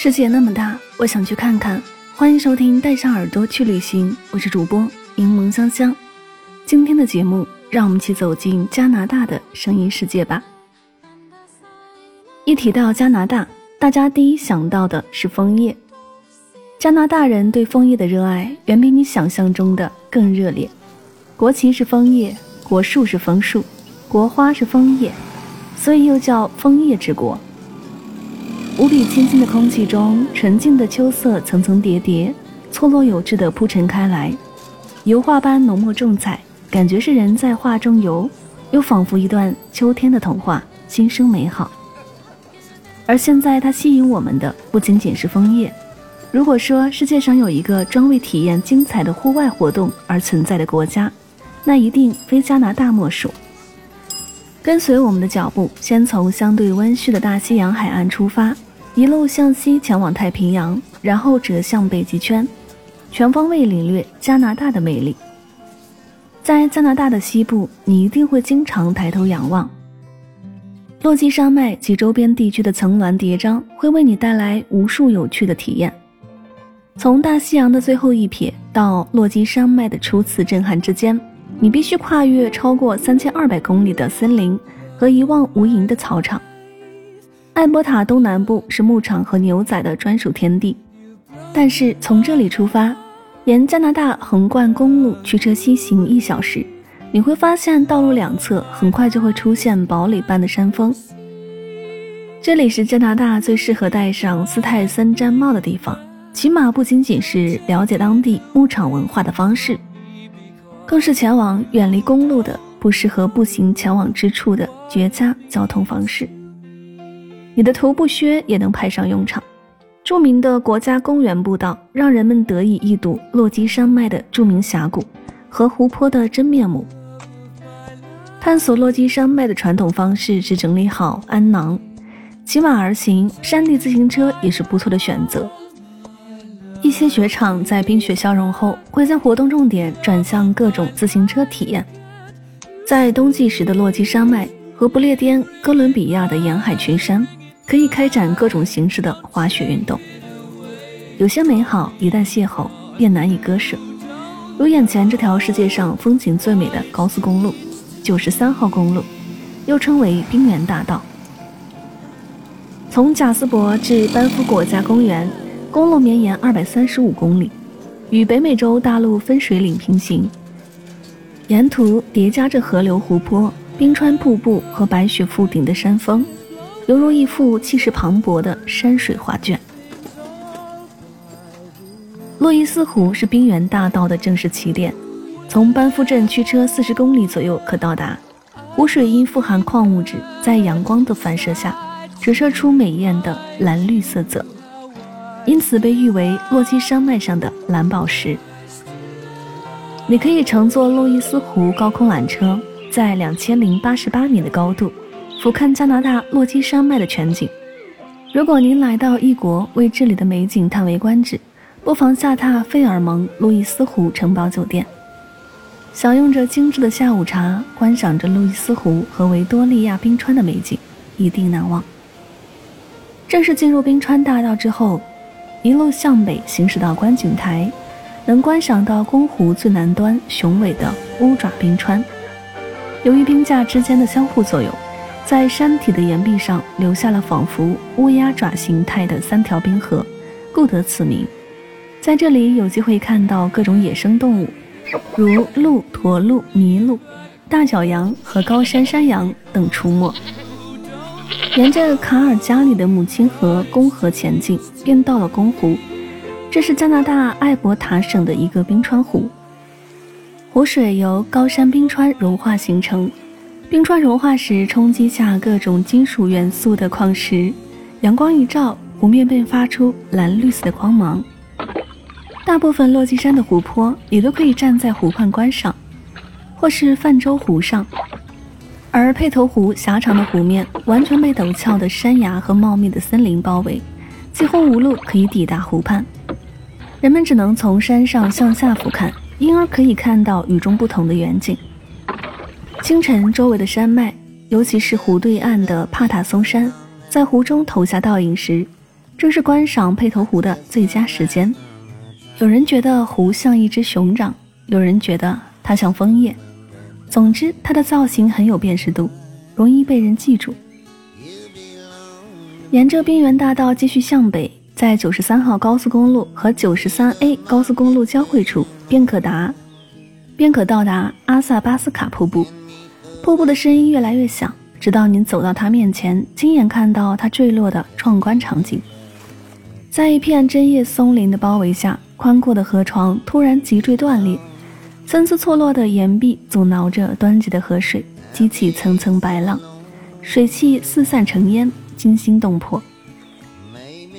世界那么大，我想去看看。欢迎收听《带上耳朵去旅行》，我是主播柠檬香香。今天的节目，让我们一起走进加拿大的声音世界吧。一提到加拿大，大家第一想到的是枫叶。加拿大人对枫叶的热爱远比你想象中的更热烈。国旗是枫叶，国树是枫树，国花是枫叶，所以又叫枫叶之国。无比清新的空气中，纯净的秋色层层叠叠，错落有致地铺陈开来，油画般浓墨重彩，感觉是人在画中游，又仿佛一段秋天的童话，心生美好。而现在，它吸引我们的不仅仅是枫叶。如果说世界上有一个专为体验精彩的户外活动而存在的国家，那一定非加拿大莫属。跟随我们的脚步，先从相对温煦的大西洋海岸出发。一路向西前往太平洋，然后折向北极圈，全方位领略加拿大的魅力。在加拿大的西部，你一定会经常抬头仰望落基山脉及周边地区的层峦叠嶂，会为你带来无数有趣的体验。从大西洋的最后一撇到落基山脉的初次震撼之间，你必须跨越超过三千二百公里的森林和一望无垠的草场。艾伯塔东南部是牧场和牛仔的专属天地，但是从这里出发，沿加拿大横贯公路驱车西行一小时，你会发现道路两侧很快就会出现堡垒般的山峰。这里是加拿大最适合戴上斯泰森毡帽的地方，起码不仅仅是了解当地牧场文化的方式，更是前往远离公路的、不适合步行前往之处的绝佳交通方式。你的徒步靴也能派上用场。著名的国家公园步道让人们得以一睹落基山脉的著名峡谷和湖泊的真面目。探索落基山脉的传统方式是整理好鞍囊，骑马而行，山地自行车也是不错的选择。一些雪场在冰雪消融后，会将活动重点转向各种自行车体验。在冬季时的落基山脉和不列颠哥伦比亚的沿海群山。可以开展各种形式的滑雪运动，有些美好一旦邂逅便难以割舍，如眼前这条世界上风景最美的高速公路——九十三号公路，又称为冰原大道。从贾斯伯至班夫国家公园，公路绵延二百三十五公里，与北美洲大陆分水岭平行，沿途叠加着河流、湖泊、冰川瀑布和白雪覆顶的山峰。犹如一幅气势磅礴的山水画卷。洛伊斯湖是冰原大道的正式起点，从班夫镇驱车四十公里左右可到达。湖水因富含矿物质，在阳光的反射下，折射出美艳的蓝绿色泽，因此被誉为洛基山脉上的蓝宝石。你可以乘坐洛伊斯湖高空缆车，在两千零八十八米的高度。俯瞰加拿大落基山脉的全景。如果您来到异国，为这里的美景叹为观止，不妨下榻费尔蒙路易斯湖城堡酒店，享用着精致的下午茶，观赏着路易斯湖和维多利亚冰川的美景，一定难忘。正式进入冰川大道之后，一路向北行驶到观景台，能观赏到宫湖最南端雄伟的乌爪冰川。由于冰架之间的相互作用。在山体的岩壁上留下了仿佛乌鸦爪形态的三条冰河，故得此名。在这里有机会看到各种野生动物，如鹿、驼鹿、麋鹿、大角羊和高山山羊等出没。沿着卡尔加里的母亲河公河前进，便到了公湖。这是加拿大艾伯塔省的一个冰川湖。湖水由高山冰川融化形成，冰川融化时冲击下各种金属元素的矿石，阳光一照，湖面便发出蓝绿色的光芒。大部分落基山的湖泊，你都可以站在湖畔观赏，或是泛舟湖上。而佩头湖狭长的湖面完全被陡峭的山崖和茂密的森林包围，几乎无路可以抵达湖畔。人们只能从山上向下俯瞰，因而可以看到与众不同的远景。清晨，周围的山脉，尤其是湖对岸的帕塔松山，在湖中投下倒影时，正是观赏佩头湖的最佳时间。有人觉得湖像一只熊掌，有人觉得它像枫叶。总之，它的造型很有辨识度，容易被人记住。沿着边缘大道继续向北，在九十三号高速公路和九十三 A 高速公路交汇处，便可达，便可到达阿萨巴斯卡瀑布。瀑布的声音越来越响，直到您走到它面前，亲眼看到它坠落的壮观场景。在一片针叶松林的包围下，宽阔的河床突然急坠断裂。参差错落的岩壁阻挠着湍急的河水，激起层层白浪，水汽四散成烟，惊心动魄。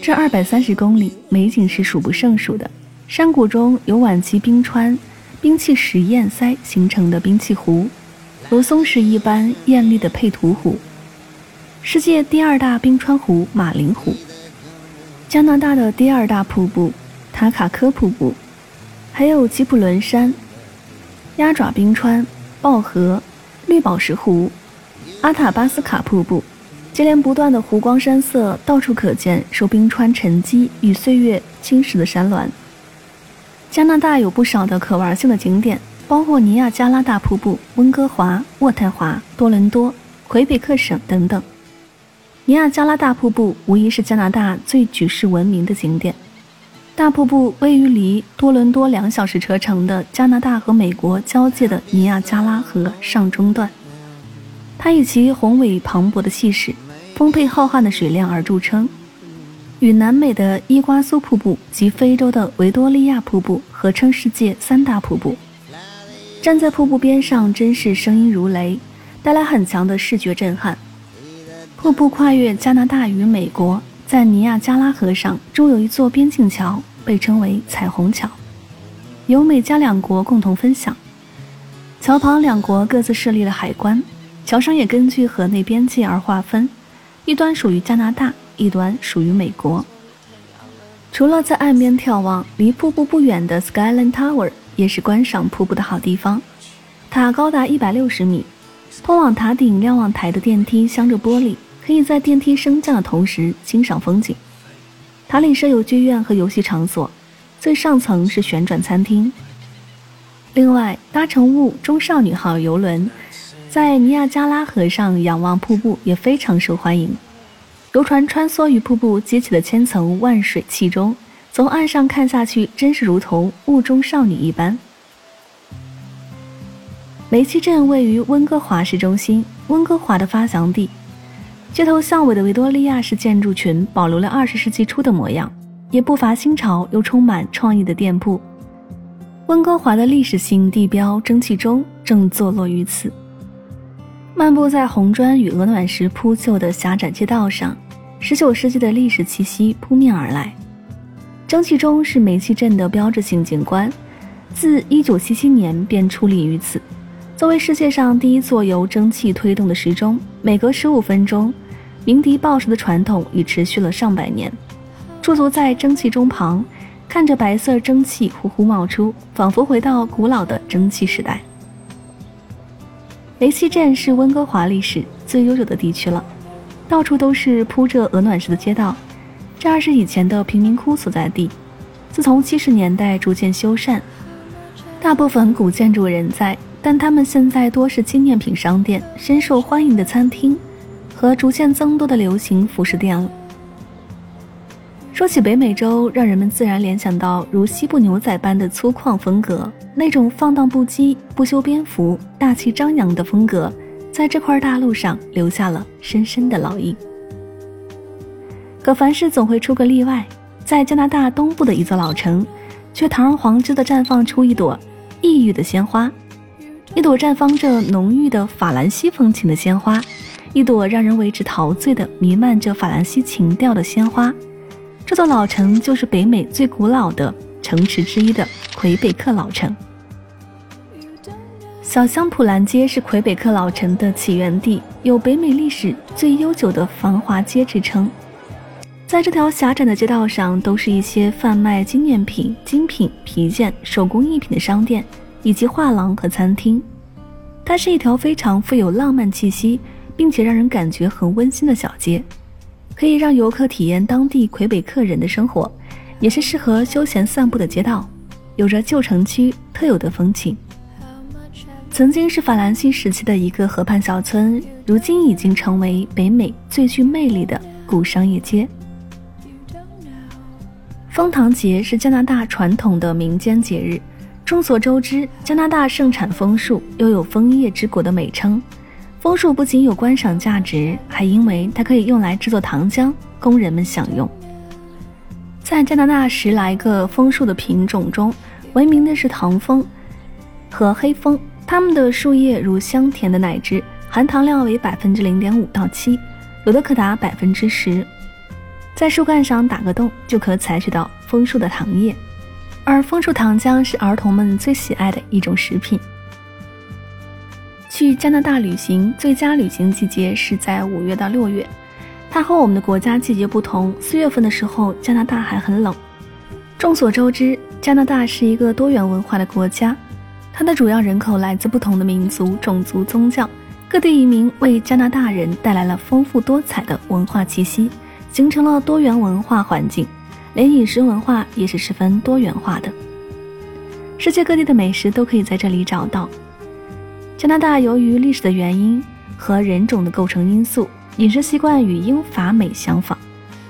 这二百三十公里美景是数不胜数的。山谷中有晚期冰川冰气石堰塞形成的冰气湖，如松石一般艳丽的佩图湖，世界第二大冰川湖马林湖，加拿大的第二大瀑布塔卡科瀑布，还有吉普伦山。鸭爪冰川、豹河、绿宝石湖、阿塔巴斯卡瀑布，接连不断的湖光山色，到处可见受冰川沉积与岁月侵蚀的山峦。加拿大有不少的可玩性的景点，包括尼亚加拉大瀑布、温哥华、渥太华、多伦多、魁北克省等等。尼亚加拉大瀑布无疑是加拿大最举世闻名的景点。大瀑布位于离多伦多两小时车程的加拿大和美国交界的尼亚加拉河上中段，它以其宏伟磅礴的气势、丰沛浩瀚的水量而著称，与南美的伊瓜苏瀑布及非洲的维多利亚瀑布合称世界三大瀑布。站在瀑布边上，真是声音如雷，带来很强的视觉震撼。瀑布跨越加拿大与美国，在尼亚加拉河上，筑有一座边境桥。被称为彩虹桥，由美加两国共同分享。桥旁两国各自设立了海关，桥上也根据河内边界而划分，一端属于加拿大，一端属于美国。除了在岸边眺望，离瀑布不远的 Skyline Tower 也是观赏瀑布的好地方。塔高达一百六十米，通往塔顶瞭望台的电梯镶着玻璃，可以在电梯升降的同时欣赏风景。塔里设有剧院和游戏场所，最上层是旋转餐厅。另外，搭乘雾中少女号游轮，在尼亚加拉河上仰望瀑布也非常受欢迎。游船穿梭于瀑布激起的千层万水气中，从岸上看下去，真是如同雾中少女一般。梅溪镇位于温哥华市中心，温哥华的发祥地。街头巷尾的维多利亚式建筑群保留了二十世纪初的模样，也不乏新潮又充满创意的店铺。温哥华的历史性地标蒸汽钟正坐落于此。漫步在红砖与鹅卵石铺就的狭窄街道上，十九世纪的历史气息扑面而来。蒸汽钟是煤气镇的标志性景观，自一九七七年便矗立于此。作为世界上第一座由蒸汽推动的时钟，每隔十五分钟鸣笛报时的传统已持续了上百年。驻足在蒸汽钟旁，看着白色蒸汽呼呼冒出，仿佛回到古老的蒸汽时代。雷西镇是温哥华历史最悠久的地区了，到处都是铺着鹅卵石的街道，这儿是以前的贫民窟所在地，自从七十年代逐渐修缮，大部分古建筑仍在。但他们现在多是纪念品商店、深受欢迎的餐厅和逐渐增多的流行服饰店了。说起北美洲，让人们自然联想到如西部牛仔般的粗犷风格，那种放荡不羁、不修边幅、大气张扬的风格，在这块大陆上留下了深深的烙印。可凡事总会出个例外，在加拿大东部的一座老城，却堂而皇之地绽放出一朵异域的鲜花，一朵绽放着浓郁的法兰西风情的鲜花，一朵让人为之陶醉的弥漫着法兰西情调的鲜花。这座老城就是北美最古老的城池之一的魁北克老城。小香普兰街是魁北克老城的起源地，有北美历史最悠久的繁华街之称。在这条狭窄的街道上，都是一些贩卖纪念品、精品皮件、手工艺品的商店，以及画廊和餐厅。它是一条非常富有浪漫气息，并且让人感觉很温馨的小街，可以让游客体验当地魁北克人的生活，也是适合休闲散步的街道，有着旧城区特有的风情。曾经是法兰西时期的一个河畔小村，如今已经成为北美最具魅力的古商业街。枫糖节是加拿大传统的民间节日。众所周知，加拿大盛产枫树，又有“枫叶之国”的美称。枫树不仅有观赏价值，还因为它可以用来制作糖浆，供人们享用。在加拿大十来个枫树的品种中，闻名的是糖枫和黑枫。它们的树叶如香甜的奶汁，含糖量为百分之零点五到七，有的可达百分之十。在树干上打个洞，就可采取到枫树的糖液。而枫树糖浆是儿童们最喜爱的一种食品。去加拿大旅行最佳旅行季节是在五月到六月，它和我们的国家季节不同。四月份的时候，加拿大还很冷。众所周知，加拿大是一个多元文化的国家。它的主要人口来自不同的民族、种族、宗教，各地移民为加拿大人带来了丰富多彩的文化气息，形成了多元文化环境，连饮食文化也是十分多元化的。世界各地的美食都可以在这里找到。加拿大由于历史的原因和人种的构成因素，饮食习惯与英法美相仿，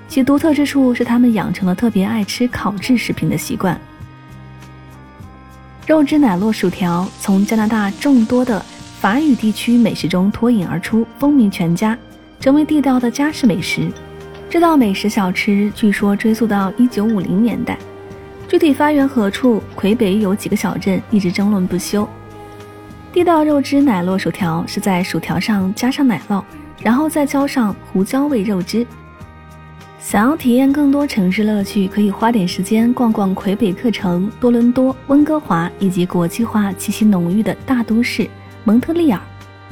其独特之处是他们养成了特别爱吃烤制食品的习惯。肉汁奶酪薯条从加拿大众多的法语地区美食中脱颖而出，风靡全家，成为地道的家式美食。这道美食小吃据说追溯到1950年代，具体发源何处，魁北有几个小镇一直争论不休。地道肉汁奶酪薯条是在薯条上加上奶酪，然后再浇上胡椒味肉汁。想要体验更多城市乐趣，可以花点时间逛逛魁北克城、多伦多、温哥华以及国际化气息浓郁的大都市蒙特利尔。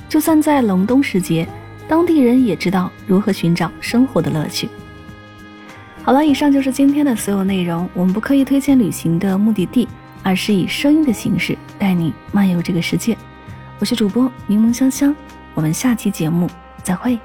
就算在隆冬时节，当地人也知道如何寻找生活的乐趣。好了，以上就是今天的所有内容。我们不刻意推荐旅行的目的地，而是以声音的形式带你漫游这个世界。我是主播柠檬香香，我们下期节目再会。